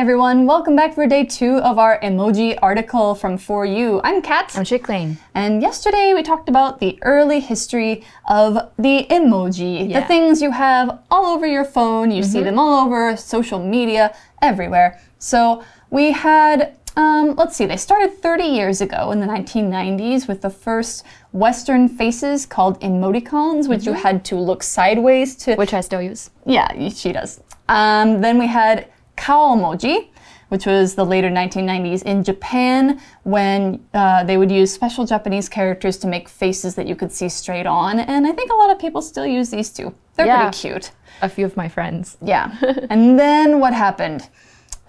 Hi everyone, welcome back for day two of our emoji article from For You. I'm Kat. I'm Chickling. And yesterday we talked about the early history of the emoji, Yeah. the things you have all over your phone, you see them all over social media, everywhere. So we had. Um, let's see, they started 30 years ago in the 1990s with the first Western faces called emoticons, which you had to look sideways to Which I still use. yeah, she does. Um, then we had kaomoji, which was the later 1990s in Japan when uh, they would use special Japanese characters to make faces that you could see straight on. And I think a lot of people still use these too. They're Yeah. pretty cute. A few of my friends. Yeah. and then what happened?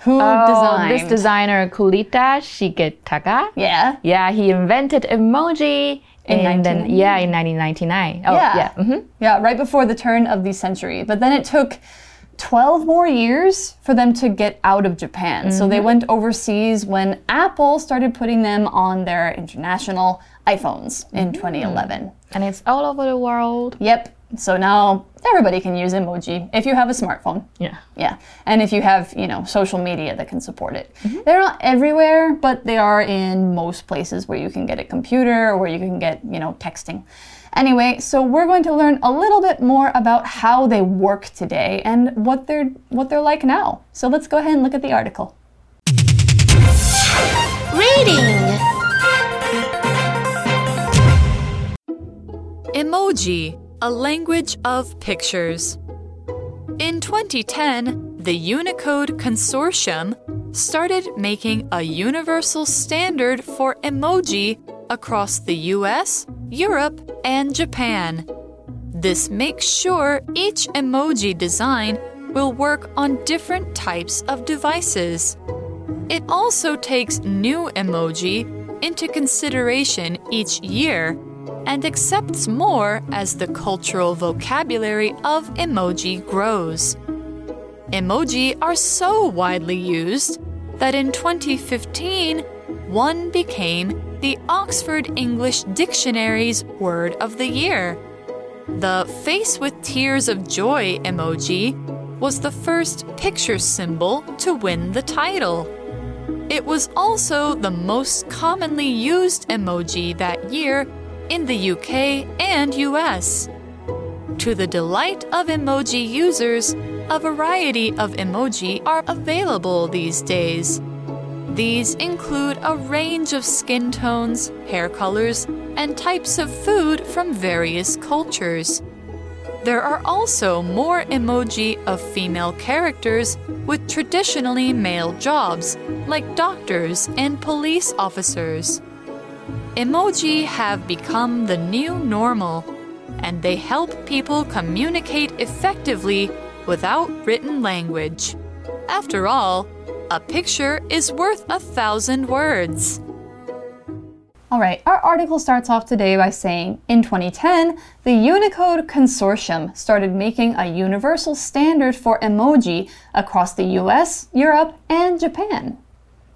Who Oh, designed? this designer Kurita Shigetaka. yeah. Yeah, he invented emoji In and then 1999? yeah, in 1999. Oh, Yeah. yeah. hmm Yeah, right before the turn of the century. But then it took 12 more years for them to get out of Japan. So they mm-hmm. went overseas when Apple started putting them on their international iPhones in mm. 2011. And it's all over the world. Yep. So now everybody can use emoji if you have a smartphone. Yeah. Yeah. And if you have, you know, social media that can support it. Mm-hmm. They're not everywhere, but they are in most places where you can get a computer or where you can get, you know, texting. Anyway, so we're going to learn a little bit more about how they work today and what they're what they're like now. So let's go ahead and look at the article. Reading Emoji, a language of pictures. In 2010, the Unicode Consortium started making a universal standard for emoji across the US, Europe, and Japan. This makes sure each emoji design will work on different types of devices. It also takes new emoji into consideration each year and accepts more as the cultural vocabulary of emoji grows. Emoji are so widely used that in 2015, one became the Oxford English Dictionary's Word of the Year. The face with tears of joy emoji was the first picture symbol to win the title. It was also the most commonly used emoji that year in the UK and US. To the delight of emoji users, a variety of emoji are available these days. These include a range of skin tones, hair colors, and types of food from various cultures. There are also more emoji of female characters with traditionally male jobs, like doctors and police officers. Emoji have become the new normal, and they help people communicate effectively without written language. After all, a picture is worth a thousand words. All right, our article starts off today by saying in 2010, the Unicode Consortium started making a universal standard for emoji across the US, Europe, and Japan.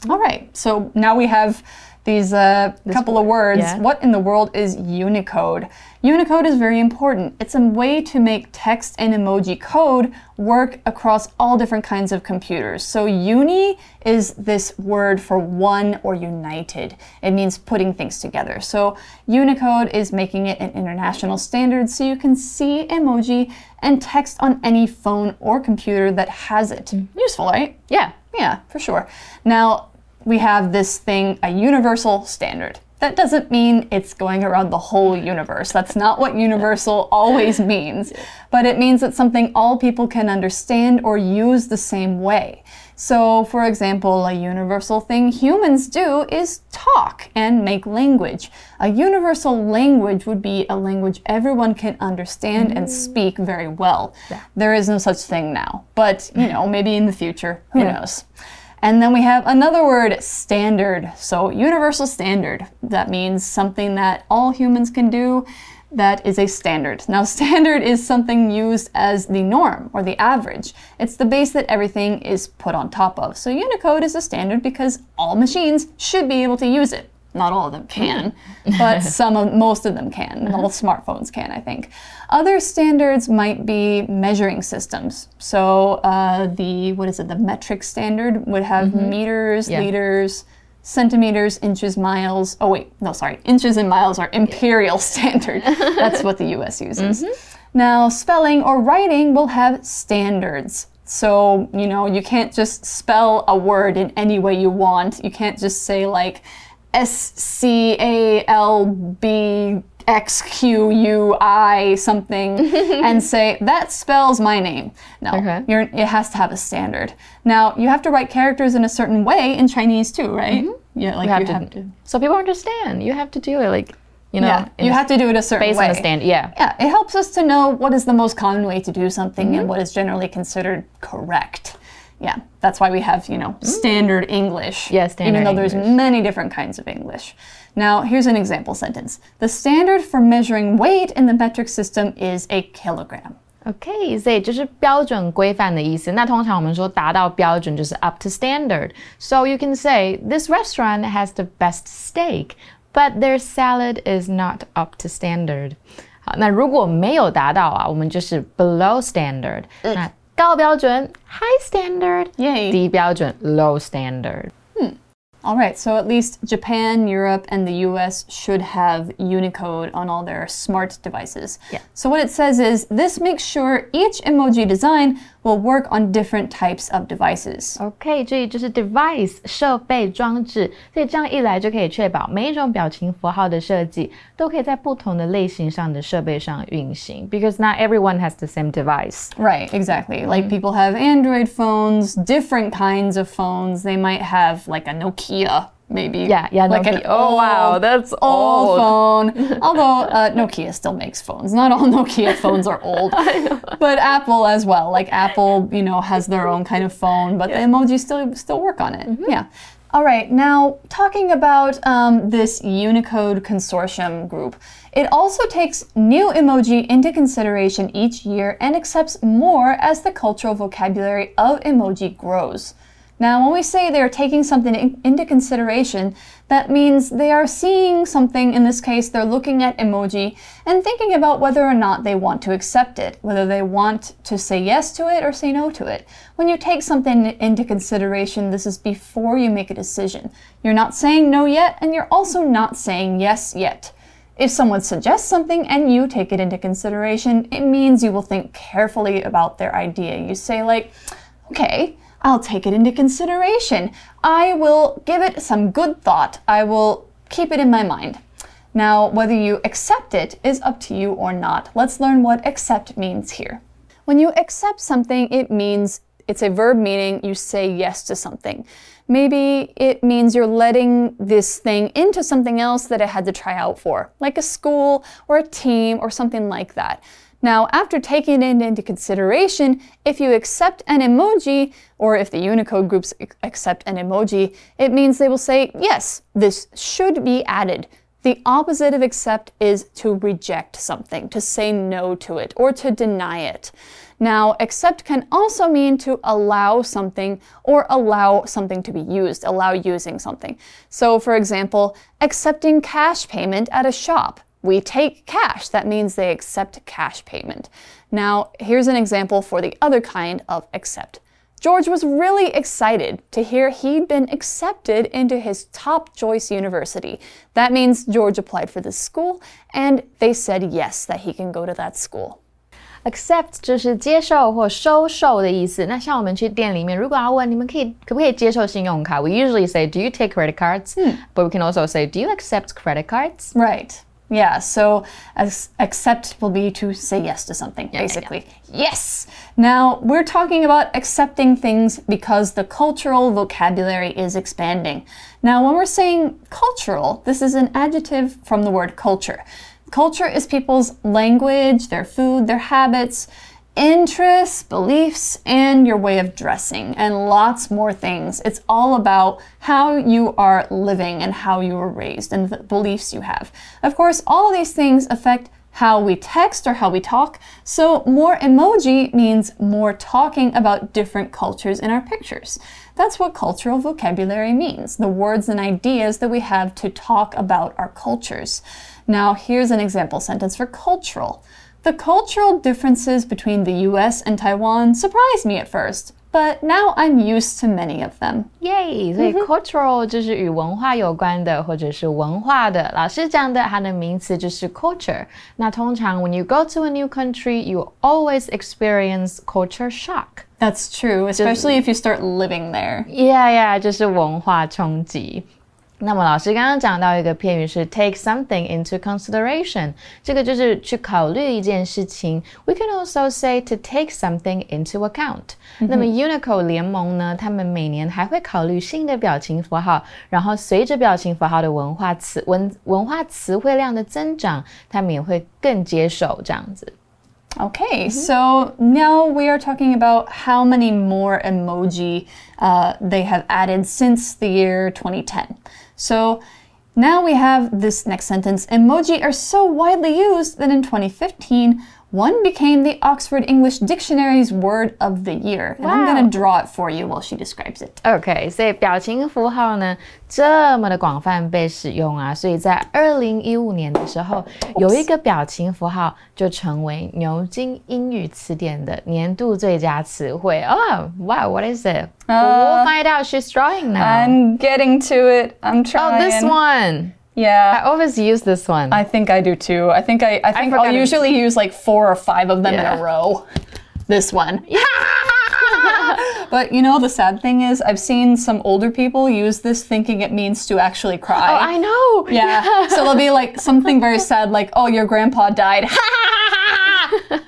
All right, so now we have these uh, couple of words. yeah. What in the world is Unicode? Unicode is very important. It's a way to make text and emoji code work across all different kinds of computers. So, uni is this word for one or united. It means putting things together. So, Unicode is making it an international standard so you can see emoji and text on any phone or computer that has it. Mm. Useful, right? Yeah. Yeah, for sure. Now, we have this thing, a universal standard. That doesn't mean it's going around the whole universe. That's not what universal always means. But it means it's something all people can understand or use the same way. So, for example, a universal thing humans do is talk and make language. A universal language would be a language everyone can understand and mm. speak very well. There is no such thing now. But, you know, maybe in the future, who knows? And then we have another word, standard. So, universal standard. That means something that all humans can do that is a standard. Now, standard is something used as the norm or the average. It's the base that everything is put on top of. So, Unicode is a standard because all machines should be able to use it. Not all of them can, hmm. but some of most of them can. All smartphones can, I think. Other standards might be measuring systems. So uh, the what is it? The metric standard would have mm-hmm. meters, Yeah. liters, centimeters, inches, miles. Oh wait, no, sorry. Inches and miles are imperial standard. That's what the US uses. Mm-hmm. Now, spelling or writing will have standards. So, you know, you can't just spell a word in any way you want. You can't just say like S C A L B X Q U I something and say that spells my name. No, Okay. you're, it has to have a standard. Now, you have to write characters in a certain way in Chinese too, right? Yeah, like You have, you to, have to. So people understand. You have to do it like, you know, Yeah, you have to do it a certain based way. on the standard. Yeah. Yeah, it helps us to know what is the most common way to do something Mm-hmm. and what is generally considered correct. Yeah, that's why we have, you know, standard English. Mm. Yeah, standard Even though there's English. many different kinds of English. Now, here's an example sentence. The standard for measuring weight in the metric system is a kilogram. OK，所以就是标准规范的意思。那通常我们说达到标准就是 up to standard。So you can say this restaurant has the best steak, but their salad is not up to standard。好，那如果没有达到啊，我们就是 below standard。那 高标准 high standard， Yay. 低标准 low standard。 All right, so at least Japan, Europe, and the US should have Unicode on all their smart devices. Yeah. So what it says is this makes sure each emoji design will work on different types of devices. OK，这里就是 device 设备装置，所以这样一来就可以确保每一种表情符号的设计都可以在不同的类型上的设备上运行。Because not everyone has the same device. Right, exactly. Like people have Android phones, different kinds of phones. They might have like a Nokia, maybe. Yeah, yeah, Like an Nokia. Oh, wow, that's old old. phone. Although uh, Nokia still makes phones. Not all Nokia phones are old, but Apple as well. Like Apple, you know, has their own kind of phone, but the emojis still still work on it. Yeah. All right, now talking about um, this Unicode Consortium group, it also takes new emoji into consideration each year and accepts more as the cultural vocabulary of emoji grows. Now, when we say they're taking something in- into consideration, that means they are seeing something, in this case, they're looking at emoji and thinking about whether or not they want to accept it, whether they want to say yes to it or say no to it. When you take something into consideration, this is before you make a decision. You're not saying no yet, and you're also not saying yes yet. If someone suggests something and you take it into consideration, it means you will think carefully about their idea. You say, like, okay, I'll take it into consideration. I will give it some good thought. I will keep it in my mind. Now, whether you accept it is up to you or not. Let's learn what accept means here. When you accept something, it means it's a verb meaning you say yes to something. Maybe it means you're letting this thing into something else that it had to try out for, like a school or a team or something like that. Now, after taking it into consideration, if you accept an emoji, or if the Unicode groups accept an emoji, it means they will say, yes, this should be added. The opposite of accept is to reject something, to say no to it, or to deny it. Now, accept can also mean to allow something or allow something to be used, allow using something. So, for example, accepting cash payment at a shop We take cash. That means they accept cash payment. Now, here's an example for the other kind of accept. George was really excited to hear he'd been accepted into his top choice university. That means George applied for this school and they said yes, that he can go to that school. accept 就是接受或收受的意思。那像我们去店里面，如果要问你们可以可不可以接受信用卡，we usually say Do you take credit cards? But we can also say Do you accept credit cards? Right. Yeah, so as accept will be to say yes to something, yeah, basically. Yes! Now, we're talking about accepting things because the cultural vocabulary is expanding. Now, when we're saying cultural, this is an adjective from the word culture. Culture is people's language, their food, their habits, interests, beliefs, and your way of dressing, and lots more things. It's all about how you are living and how you were raised and the beliefs you have. Of course, all of these things affect how we text or how we talk. So, more emoji means more talking about different cultures in our pictures. That's what cultural vocabulary means the words and ideas that we have to talk about our cultures. Now, here's an example sentence for cultural. The cultural differences between the US and Taiwan surprised me at first, but now I'm used to many of them. Yay！所以 cultural 就是与文化有关的，或者是文化的。老师讲的，它的名词就是 culture。那通常 when you go to a new country, you always experience culture shock. That's true, especially if you start living there. Yeah, yeah，就是文化冲击。 那么老师刚刚讲到一个片语是 take something into consideration，这个就是去考虑一件事情。We can also say to take something into account。那么 Unicode 联盟呢，他们每年还会考虑新的表情符号，然后随着表情符号的文化词文文化词汇量的增长，他们也会更接受这样子。Okay, mm -hmm. so now we are talking about how many more emoji uh, they have added since the year 2010. So now we have this next sentence. Emoji are so widely used that in 2015, one became the Oxford English Dictionary's word of the year. And I'm going to draw it for you while she describes it. OK，所以表情符号呢这么的广泛被使用啊，所以在二零一五年的时候，有一个表情符号就成为牛津英语词典的年度最佳词汇。Oh, wow, what is it? we'll find out. She's drawing now. I'm getting to it. I'm trying. Oh, this one. Yeah. I always use this one. I think I do too. I think I, I think forgot I'll it. usually use like four or five of them in a row. This one. Yeah! but you know, the sad thing is, I've seen some older people use this thinking it means to actually cry. oh, I know. yeah. so they'll be like something very sad, like, "Oh, your grandpa died."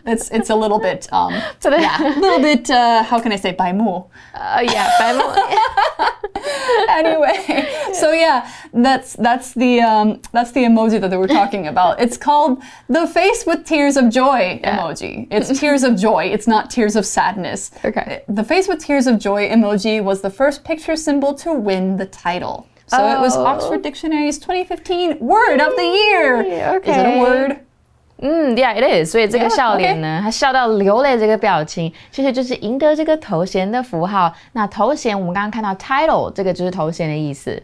it's it's a little bit um So the- yeah, a little bit uh, how can I say 白目 Uh, yeah, but anyway, so yeah, that's that's the um, that's the emoji that they were talking about. It's called the face with tears of joy emoji. It's tears of joy. It's not tears of sadness. Okay. The face with tears of joy emoji was the first picture symbol to win the title. So it was Oh. Oxford Dictionary's 2015 Word of the Year. Okay. Is it a word? 嗯，Yeah, it is。所以这个 Yeah, 笑脸呢，他笑到流泪这个表情，其实就是赢得这个头衔的符号。那头衔我们刚刚看到 title，这个就是头衔的意思。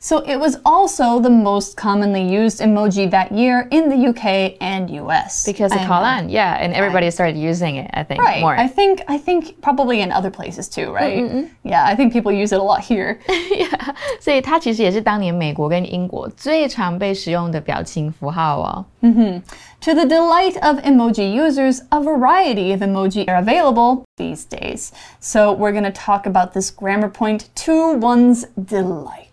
So it was also the most commonly used emoji that year in the UK and US. Because of I Colin, yeah, and everybody started using it. I think Right. more. I think I think probably in other places too, right? Yeah, I think people use it a lot here. 所以它其实也是当年美国跟英国最常被使用的表情符号哦。 Mm-hmm. to the delight of emoji users, a variety of emoji are available these days. So we're going to talk about this grammar point to one's delight.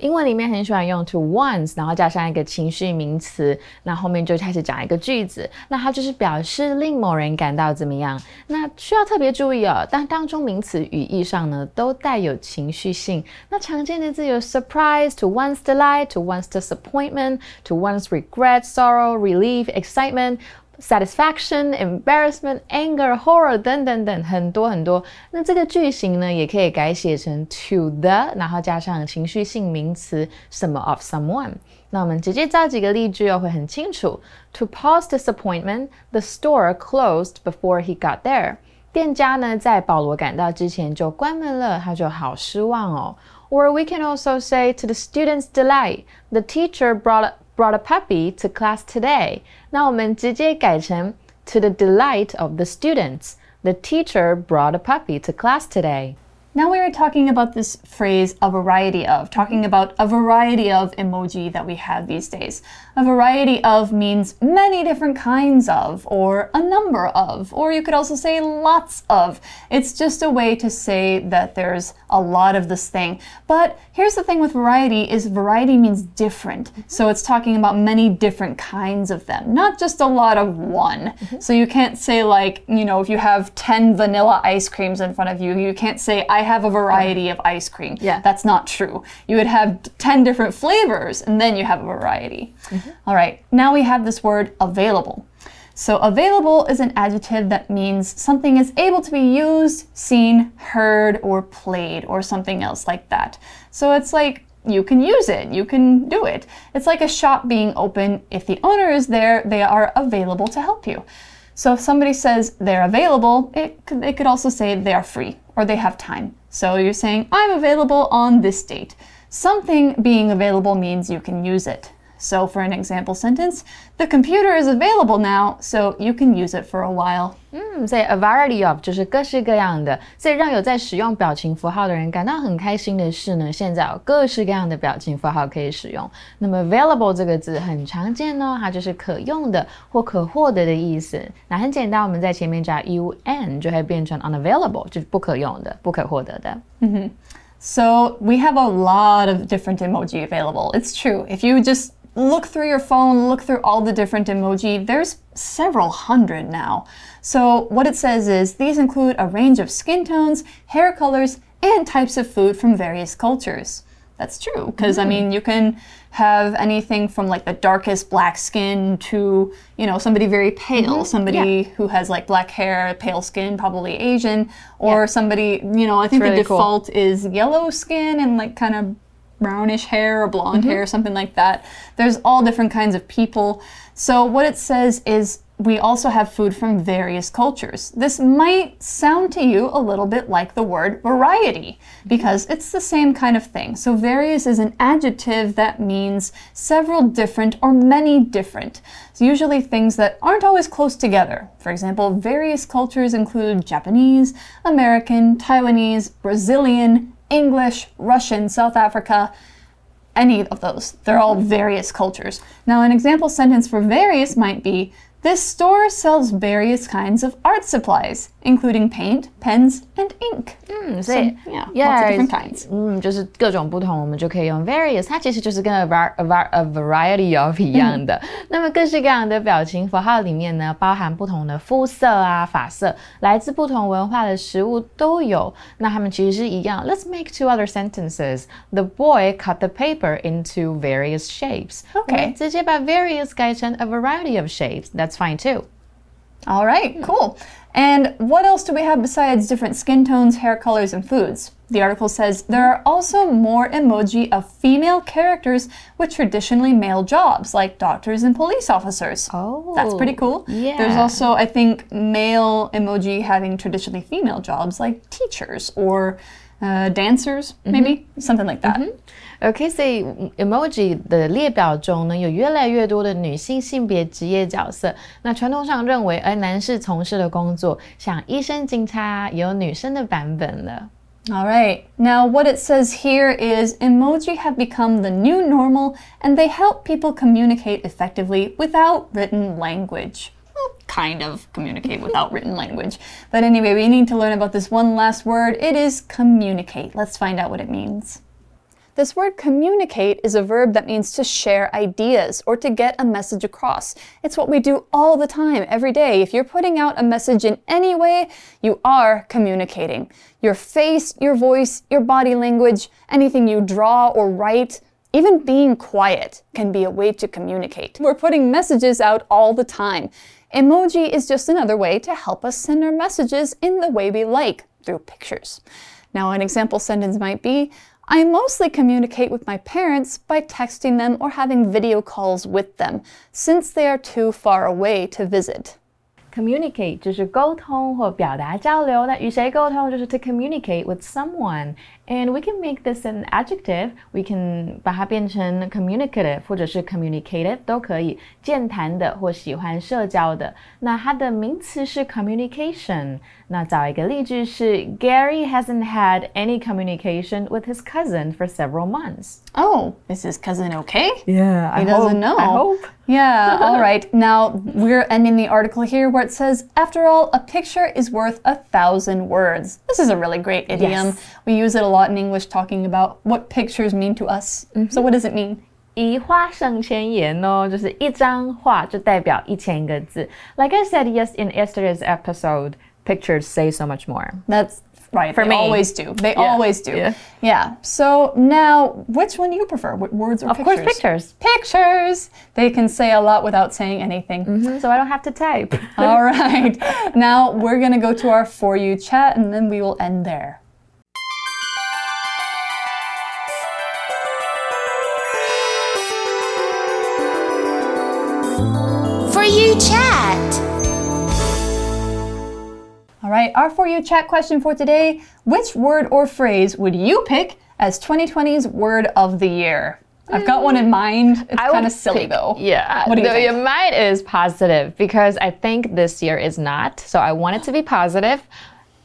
英文里面很喜欢用 to ones，然后加上一个情绪名词，那后面就开始讲一个句子，那它就是表示令某人感到怎么样。那需要特别注意哦，但当中名词语义上呢都带有情绪性。那常见的字有 surprise to one's delight to one's disappointment to one's regret, sorrow, relief, excitement。satisfaction, embarrassment, anger, horror 等等等很多很多。那这个句型呢，也可以改写成 to the，然后加上情绪性名词什么 of someone。那我们直接造几个例句哦，会很清楚。To Paul's disappointment, the store closed before he got there. 店家呢，在保罗赶到之前就关门了，他就好失望哦。Or we can also say to the student's delight, the teacher brought brought a puppy to class today. 那我们直接改成 to the delight of the students. The teacher brought a puppy to class today. Now we are talking about this phrase a variety of, talking about a variety of emoji that we have these days. A variety of means many different kinds of, or a number of, or you could also say lots of. It's just a way to say that there's a lot of this thing. But here's the thing with variety is variety means different. So it's talking about many different kinds of them, not just a lot of one. So you can't say like, you know, if you have 10 vanilla ice creams in front of you, you can't say I have a variety of ice cream. Yeah. That's not true. You would have 10 different flavors and then you have a variety. Mm-hmm. All right. Now we have this word available. So, available is an adjective that means something is able to be used, seen, heard, or played, or something else like that. So, it's like you can use it, you can do it. It's like a shop being open. If the owner is there, they are available to help you. So if somebody says they're available, it could, they could also say they are free or they have time. So you're saying, I'm available on this date. Something being available means you can use it. So for an example sentence, the computer is available now, so you can use it for a while. 嗯，所以 a variety of 就是各式各样的，所以让有在使用表情符号的人感到很开心的是呢，现在有各式各样的表情符号可以使用。那么 available 这个字很常见哦，它就是可用的或可获得的意思。那很简单，我们在前面加 un 就会变成 unavailable，就是不可用的、不可获得的。嗯哼。So we have a lot of different emoji available. It's true. If you just look through your phone, look through all the different emoji. There's several hundred now. So, what it says is these include a range of skin tones, hair colors, and types of food from various cultures. That's true, because mm. I mean, you can have anything from like the darkest black skin to, you know, somebody very pale, mm -hmm. somebody yeah. who has like black hair, pale skin, probably Asian, or yeah. somebody, you know, I think really the default cool. is yellow skin and like kind of brownish hair or blonde mm-hmm. hair, something like that. There's all different kinds of people. So, what it says is we also have food from various cultures. This might sound to you a little bit like the word variety because it's the same kind of thing. So, various is an adjective that means several different or many different. It's usually things that aren't always close together. For example, various cultures include Japanese, American, Taiwanese, Brazilian, English, Russian, South Africa, any of those. They're all various cultures. Now, an example sentence for various might be this store sells various kinds of art supplies, including paint, pens, and ink. 嗯，所以 so, yeah, yeah, lots of different kinds. 嗯，就是各种不同，我们就可以用 various。它其实就是跟 a var a var a variety of 一样的。那么各式各样的表情符号里面呢，包含不同的肤色啊、发色，来自不同文化的食物都有。那它们其实是一样。Let's make two other sentences. The boy cut the paper into various shapes. Okay，直接把 various 改成 a variety of shapes. That's that's fine too. All right, cool. And what else do we have besides different skin tones, hair colors, and foods? The article says there are also more emoji of female characters with traditionally male jobs, like doctors and police officers. Oh, that's pretty cool. Yeah. There's also, I think, male emoji having traditionally female jobs, like teachers or uh, dancers, maybe mm -hmm. something like that. Mm -hmm. OK，所以 emoji 的列表中呢，有越来越多的女性性别职业角色。那传统上认为，而男士从事的工作，像医生、警察，有女生的版本了。All right. Now, what it says here is emoji have become the new normal and they help people communicate effectively without written language. Well, kind of communicate without written language. But anyway, we need to learn about this one last word. It is communicate. Let's find out what it means. This word communicate is a verb that means to share ideas or to get a message across. It's what we do all the time, every day. If you're putting out a message in any way, you are communicating. Your face, your voice, your body language, anything you draw or write, even being quiet can be a way to communicate. We're putting messages out all the time. Emoji is just another way to help us send our messages in the way we like, through pictures. Now, an example sentence might be I mostly communicate with my parents by texting them or having video calls with them, since they are too far away to visit. Communicate 就是沟通或表达交流，那与谁沟通就是 to communicate with someone。 and we can make this an adjective. We can 把它变成 communicative 或者是 communicative 都可以，健谈的或喜欢社交的。那它的名词是 communication。那找一个例句是 Gary hasn't had any communication with his cousin for several months. Oh, is his cousin okay? Yeah, he I doesn't hope, know. I hope. Yeah, all right. Now we're ending the article here where it says, after all, a picture is worth a thousand words. This is a really great idiom. Yes. We use it a lot lot in English talking about what pictures mean to us. Mm -hmm. So what does it mean? 以画胜千言哦，就是一张画就代表一千个字。Like I said, yes, in yesterday's episode, pictures say so much more. That's right. For they me. always do. They yeah. always do. Yeah. yeah. So now, which one do you prefer? Words or of pictures? Of course, pictures. Pictures. They can say a lot without saying anything. Mm -hmm, so I don't have to type. All right. Now we're gonna go to our for you chat, and then we will end there. All right, our For You chat question for today Which word or phrase would you pick as 2020's word of the year? I've got one in mind. It's I kind of silly pick- though. Yeah. What do you the, think? your mind is positive because I think this year is not. So I want it to be positive,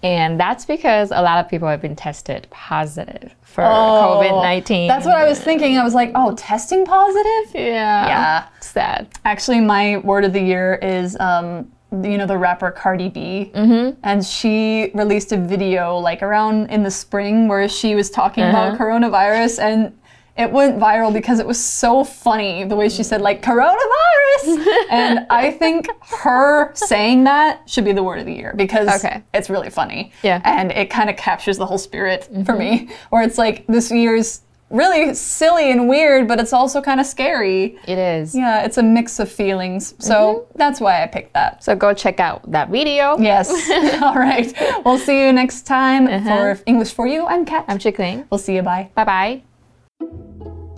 And that's because a lot of people have been tested positive for COVID 19. Oh, That's what I was thinking. I was like, oh, testing positive? Yeah. Yeah. Sad. Actually, my word of the year is, um, you know, the rapper Cardi B. Mm-hmm. And she released a video like around in the spring where she was talking about coronavirus and it went viral because it was so funny the way she said like coronavirus and i think her saying that should be the word of the year because Okay. it's really funny Yeah. and it kind of captures the whole spirit for me where it's like this year's really silly and weird but it's also kind of scary It is. yeah, it's a mix of feelings. So mm-hmm. that's why I picked that. So go check out that video. Yes. All right. We'll see you next time uh-huh. for English for You. I'm Kat. I'm Chickling. we'll see you. Bye. Bye bye.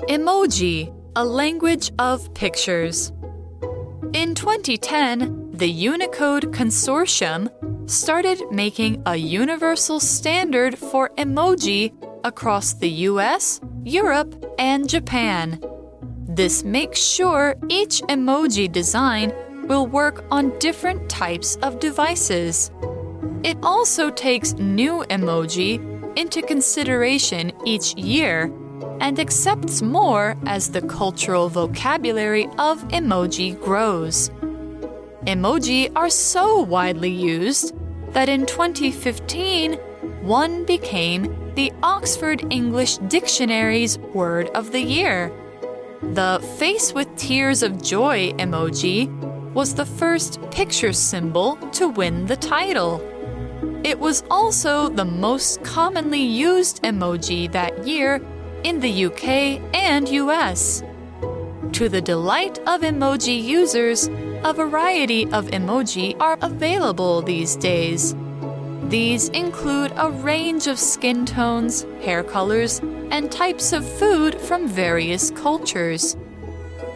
Emoji, a language of pictures. In 2010, the Unicode Consortium started making a universal standard for emoji across the US, Europe, and Japan. This makes sure each emoji design will work on different types of devices. It also takes new emoji into consideration each year and accepts more as the cultural vocabulary of emoji grows. Emoji are so widely used that in 2015, one became the Oxford English Dictionary's Word of the Year. The face with tears of joy emoji was the first picture symbol to win the title. It was also the most commonly used emoji that year in the UK and US. To the delight of emoji users, a variety of emoji are available these days. These include a range of skin tones, hair colors, and types of food from various cultures.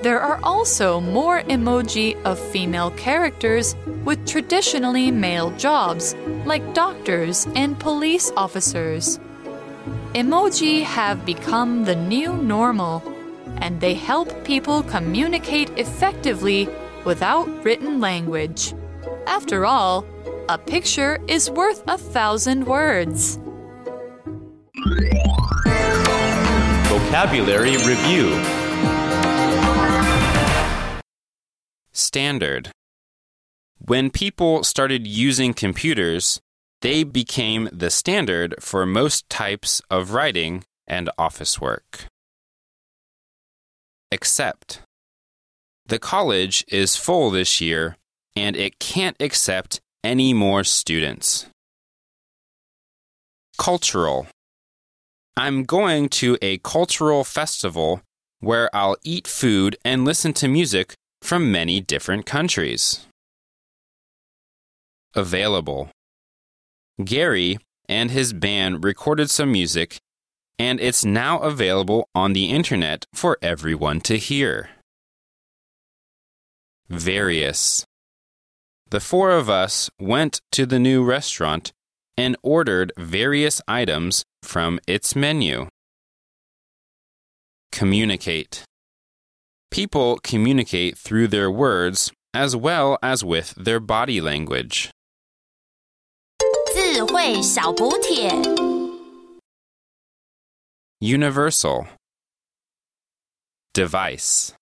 There are also more emoji of female characters with traditionally male jobs, like doctors and police officers. Emoji have become the new normal, and they help people communicate effectively without written language. After all, a picture is worth a thousand words. Vocabulary Review Standard When people started using computers, they became the standard for most types of writing and office work. Accept The college is full this year and it can't accept any more students. Cultural I'm going to a cultural festival where I'll eat food and listen to music from many different countries. Available. Gary and his band recorded some music, and it's now available on the internet for everyone to hear. Various. The four of us went to the new restaurant and ordered various items from its menu. Communicate. People communicate through their words as well as with their body language. Universal Device